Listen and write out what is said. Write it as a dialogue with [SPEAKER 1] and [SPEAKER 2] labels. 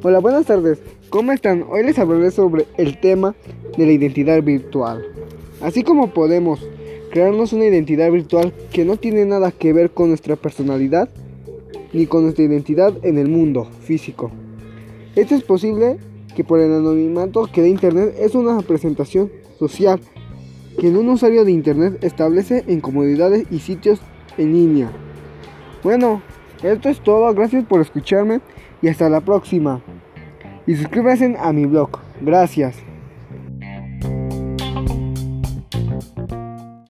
[SPEAKER 1] Hola, buenas tardes. ¿Cómo están? Hoy les hablaré sobre el tema de la identidad virtual. Así como podemos crearnos una identidad virtual que no tiene nada que ver con nuestra personalidad ni con nuestra identidad en el mundo físico. Esto es posible que por el anonimato que da Internet es una presentación social que un usuario de Internet establece en comodidades y sitios en línea. Bueno, esto es todo. Gracias por escucharme y hasta la próxima. Y suscríbanse a mi blog. Gracias.